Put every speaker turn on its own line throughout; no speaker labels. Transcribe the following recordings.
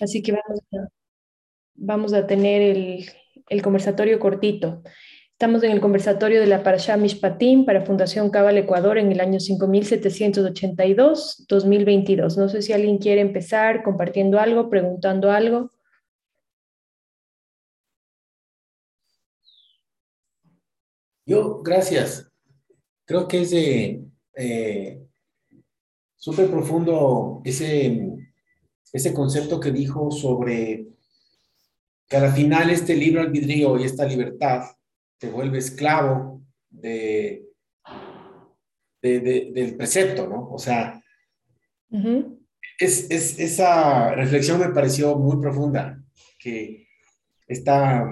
Así que vamos a, vamos a tener el, el conversatorio cortito. Estamos en el conversatorio de la Parashá Mishpatim para Fundación Cabal Ecuador en el año 5782-2022. No sé si alguien quiere empezar compartiendo algo, preguntando algo.
Yo, gracias. Creo que es eh, súper profundo ese, ese concepto que dijo sobre que al final este libro albedrío y esta libertad te vuelve esclavo de, del precepto, ¿no? O sea, es, esa reflexión me pareció muy profunda, que está,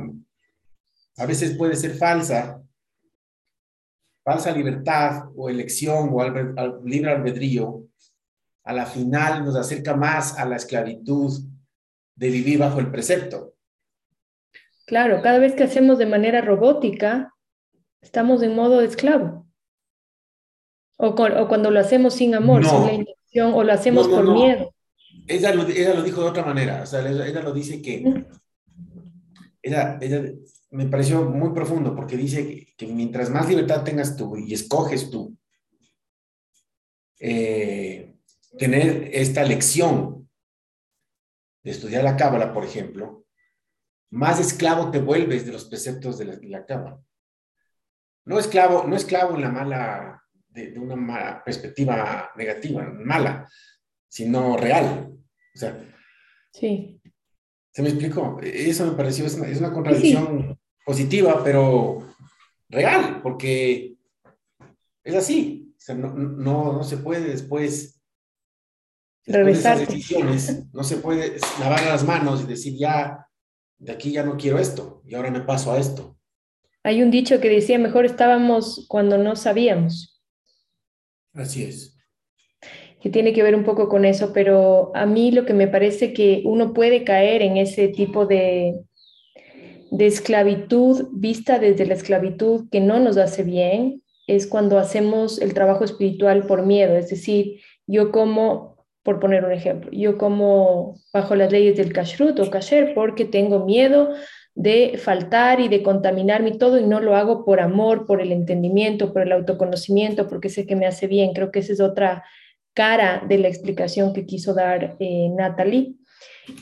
a veces puede ser falsa, falsa libertad o elección o al, libre albedrío, a la final nos acerca más a la esclavitud de vivir bajo el precepto.
Claro, cada vez que hacemos de manera robótica, estamos en modo de esclavo. O, cuando lo hacemos sin amor, sin la intención, o lo hacemos por miedo.
Ella lo, ella lo, dijo de otra manera, o sea, ella, lo dice que, ella, me pareció muy profundo porque dice que, mientras más libertad tengas tú y escoges tú, eh, tener esta lección de estudiar la cábala, por ejemplo, más esclavo te vuelves de los preceptos de la, de No esclavo, no esclavo en la mala, de, una mala perspectiva negativa, mala, sino real. O sea,
sí.
¿Se me explicó? Eso me pareció, es una, contradicción positiva, pero real, porque es así. O sea, no, no, se puede después, de decisiones, no se puede lavar las manos y decir ya de aquí ya no quiero esto y ahora me paso a esto.
Hay un dicho que decía, mejor estábamos cuando no sabíamos.
Así es.
Que tiene que ver un poco con eso, pero a mí lo que me parece que uno puede caer en ese tipo de, de esclavitud vista desde la esclavitud que no nos hace bien, es cuando hacemos el trabajo espiritual por miedo, es decir, yo como por poner un ejemplo. Yo como bajo las leyes del kashrut o kasher porque tengo miedo de faltar y de contaminarme todo y no lo hago por amor, por el entendimiento, por el autoconocimiento, porque sé que me hace bien. Creo que esa es otra cara de la explicación que quiso dar eh, Natalie.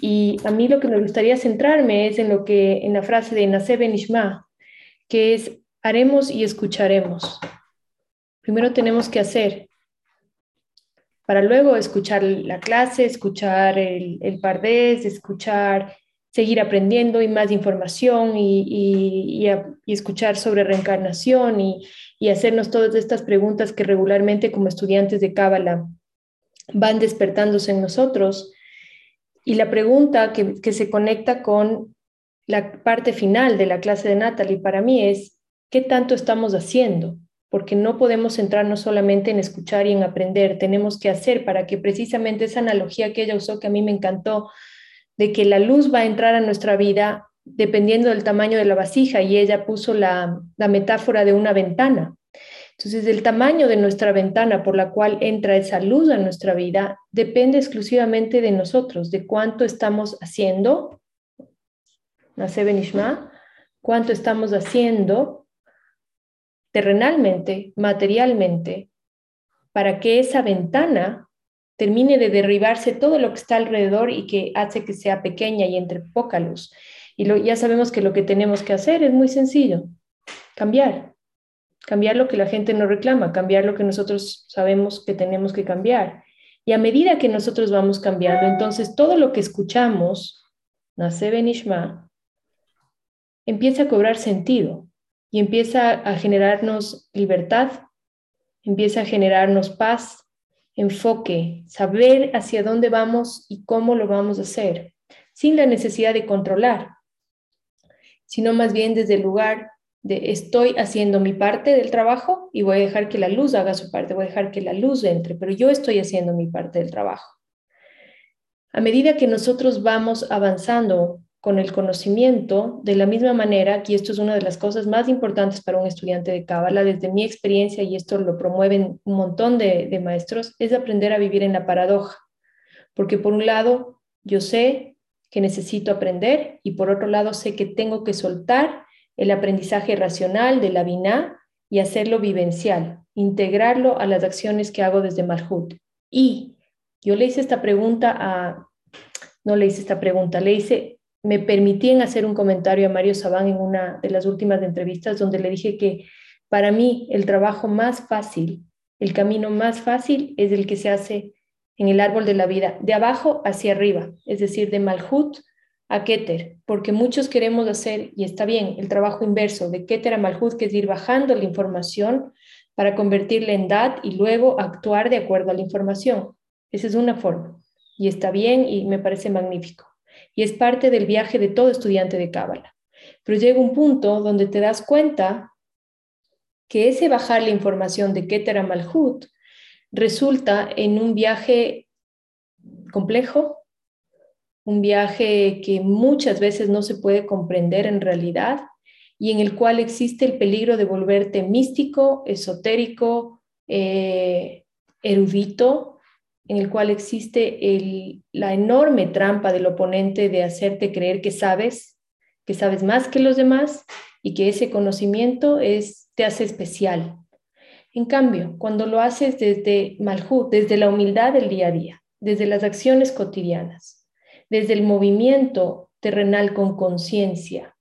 Y a mí lo que me gustaría centrarme es en lo que en la frase de Naseh Benishma, que es haremos y escucharemos. Primero tenemos que hacer, para luego escuchar la clase, escuchar el, el pardés, escuchar, seguir aprendiendo y más información y, escuchar sobre reencarnación y, hacernos todas estas preguntas que regularmente como estudiantes de Cábala van despertándose en nosotros. Y la pregunta que se conecta con la parte final de la clase de Natalie para mí es, ¿qué tanto estamos haciendo? Porque no podemos centrarnos solamente en escuchar y en aprender, tenemos que hacer para que precisamente esa analogía que ella usó, que a mí me encantó, de que la luz va a entrar a nuestra vida dependiendo del tamaño de la vasija, y ella puso la, metáfora de una ventana. Entonces, el tamaño de nuestra ventana por la cual entra esa luz a nuestra vida depende exclusivamente de nosotros, de cuánto estamos haciendo, cuánto estamos haciendo terrenalmente, materialmente, para que esa ventana termine de derribarse todo lo que está alrededor y que hace que sea pequeña y entre poca luz. Y ya sabemos que lo que tenemos que hacer es muy sencillo, cambiar, cambiar lo que la gente nos reclama, cambiar lo que nosotros sabemos que tenemos que cambiar. Y a medida que nosotros vamos cambiando, entonces todo lo que escuchamos, nace Benishma, empieza a cobrar sentido y empieza a generarnos libertad, empieza a generarnos paz, enfoque, saber hacia dónde vamos y cómo lo vamos a hacer, sin la necesidad de controlar, sino más bien desde el lugar de estoy haciendo mi parte del trabajo y voy a dejar que la luz haga su parte, voy a dejar que la luz entre, pero yo estoy haciendo mi parte del trabajo. A medida que nosotros vamos avanzando con el conocimiento de la misma manera, y esto es una de las cosas más importantes para un estudiante de Cábala, desde mi experiencia, y esto lo promueven un montón de, maestros, es aprender a vivir en la paradoja. Porque por un lado, yo sé que necesito aprender y por otro lado sé que tengo que soltar el aprendizaje racional de la Binah y hacerlo vivencial, integrarlo a las acciones que hago desde Malhut. Y yo le hice esta pregunta a, no le hice esta pregunta, le hice, me permitían hacer un comentario a Mario Sabán en una de las últimas entrevistas donde le dije que para mí el trabajo más fácil, el camino más fácil es el que se hace en el árbol de la vida, de abajo hacia arriba, es decir, de Malhut a Keter, porque muchos queremos hacer, y está bien, el trabajo inverso, de Keter a Malhut, que es ir bajando la información para convertirla en Dat y luego actuar de acuerdo a la información. Esa es una forma, y está bien y me parece magnífico. Y es parte del viaje de todo estudiante de Cábala. Pero llega un punto donde te das cuenta que ese bajar la información de Keter a Malhut resulta en un viaje complejo, un viaje que muchas veces no se puede comprender en realidad y en el cual existe el peligro de volverte místico, esotérico, eh, erudito, en el cual existe la enorme trampa del oponente de hacerte creer que sabes, que sabes más que los demás y que ese conocimiento te hace especial, en cambio, cuando lo haces desde Malhut, desde la humildad del día a día, desde las acciones cotidianas, desde el movimiento terrenal con conciencia,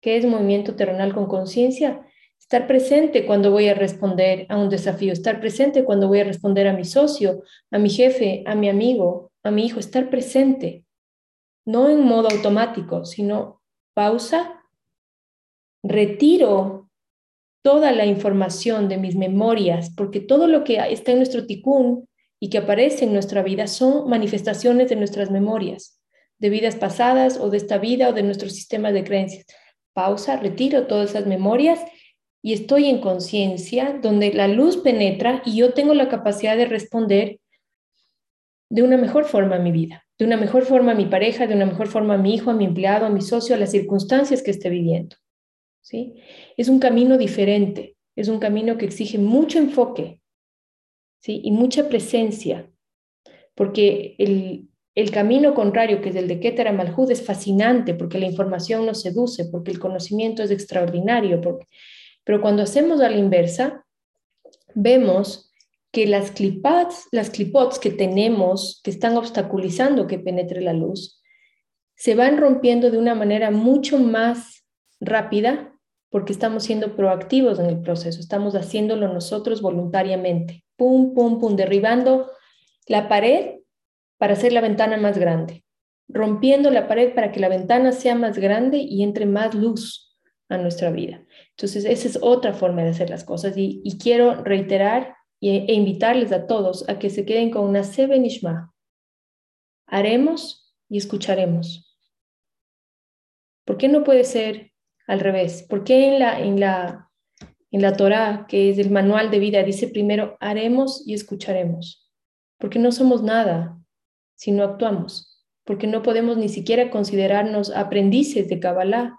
¿qué es movimiento terrenal con conciencia? Estar presente cuando voy a responder a un desafío, estar presente cuando voy a responder a mi socio, a mi jefe, a mi amigo, a mi hijo, estar presente, no en modo automático, sino pausa, retiro toda la información de mis memorias, porque todo lo que está en nuestro ticún y que aparece en nuestra vida son manifestaciones de nuestras memorias, de vidas pasadas o de esta vida o de nuestro sistema de creencias. Pausa, retiro todas esas memorias y estoy en conciencia donde la luz penetra y yo tengo la capacidad de responder de una mejor forma a mi vida, de una mejor forma a mi pareja, de una mejor forma a mi hijo, a mi empleado, a mi socio, a las circunstancias que esté viviendo. ¿sí? Es un camino diferente, es un camino que exige mucho enfoque, ¿sí? Y mucha presencia, porque el, camino contrario, que es el de Keter Malhud, es fascinante, porque la información nos seduce, porque el conocimiento es extraordinario, pero cuando hacemos a la inversa, vemos que las clipots, las clipots que tenemos, que están obstaculizando que penetre la luz, se van rompiendo de una manera mucho más rápida porque estamos siendo proactivos en el proceso, estamos haciéndolo nosotros voluntariamente, pum, pum, pum, derribando la pared para hacer la ventana más grande, rompiendo la pared para que la ventana sea más grande y entre más luz a nuestra vida. Entonces, esa es otra forma de hacer las cosas y, quiero reiterar e, invitarles a todos a que se queden con una Sebenishma. Haremos y escucharemos. ¿Por qué no puede ser al revés. ¿Por qué en la, en la, en la Torah, que es el manual de vida, dice primero haremos y escucharemos? Porque no somos nada si no actuamos, porque no podemos ni siquiera considerarnos aprendices de Kabbalah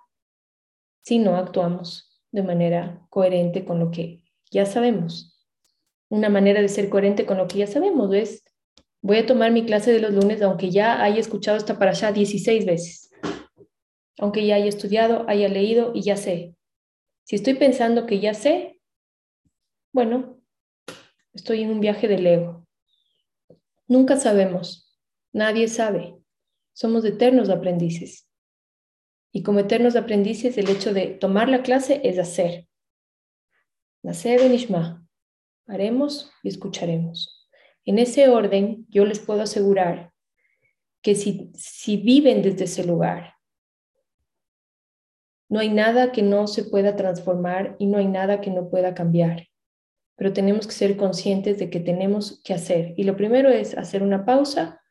si no actuamos de manera coherente con lo que ya sabemos. Una manera de ser coherente con lo que ya sabemos es, voy a tomar mi clase de los lunes aunque ya haya escuchado esta para allá 16 veces aunque ya haya estudiado, haya leído y ya sé. Si estoy pensando que ya sé, bueno, estoy en un viaje del ego. Nunca sabemos, nadie sabe. Somos eternos aprendices. Y como eternos aprendices, el hecho de tomar la clase es hacer. Nacer Ishma. Haremos y escucharemos. En ese orden, yo les puedo asegurar que si, si viven desde ese lugar, no hay nada que no se pueda transformar y no hay nada que no pueda cambiar, pero tenemos que ser conscientes de que tenemos que hacer. Y lo primero es hacer una pausa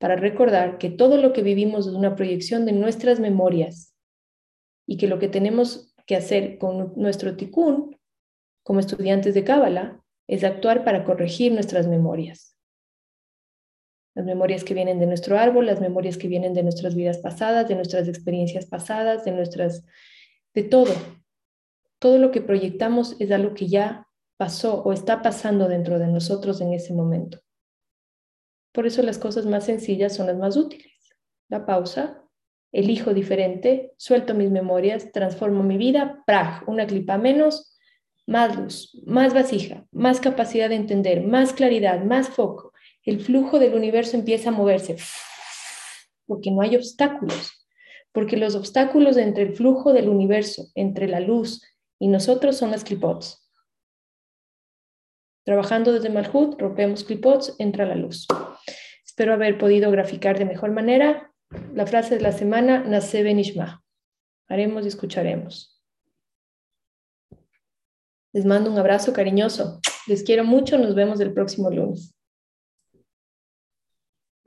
para recordar que todo lo que vivimos es una proyección de nuestras memorias y que lo que tenemos que hacer con nuestro tikkun como estudiantes de Cábala es actuar para corregir nuestras memorias las memorias que vienen de nuestro árbol, las memorias que vienen de nuestras vidas pasadas, de nuestras experiencias pasadas, de nuestras, de todo. Todo lo que proyectamos es algo que ya pasó o está pasando dentro de nosotros en ese momento. Por eso las cosas más sencillas son las más útiles. la pausa, elijo diferente, suelto mis memorias, transformo mi vida, prag, una clipa menos, más luz, más vasija, más capacidad de entender, más claridad, más foco. El flujo del universo empieza a moverse porque no hay obstáculos, porque los obstáculos entre el flujo del universo, entre la luz y nosotros son las clipots. Trabajando desde Malhut, rompemos clipots, entra la luz. Espero haber podido graficar de mejor manera. La frase de la semana, Nace Benishma. Haremos y escucharemos. Les mando un abrazo cariñoso. Les quiero mucho. Nos vemos el próximo lunes.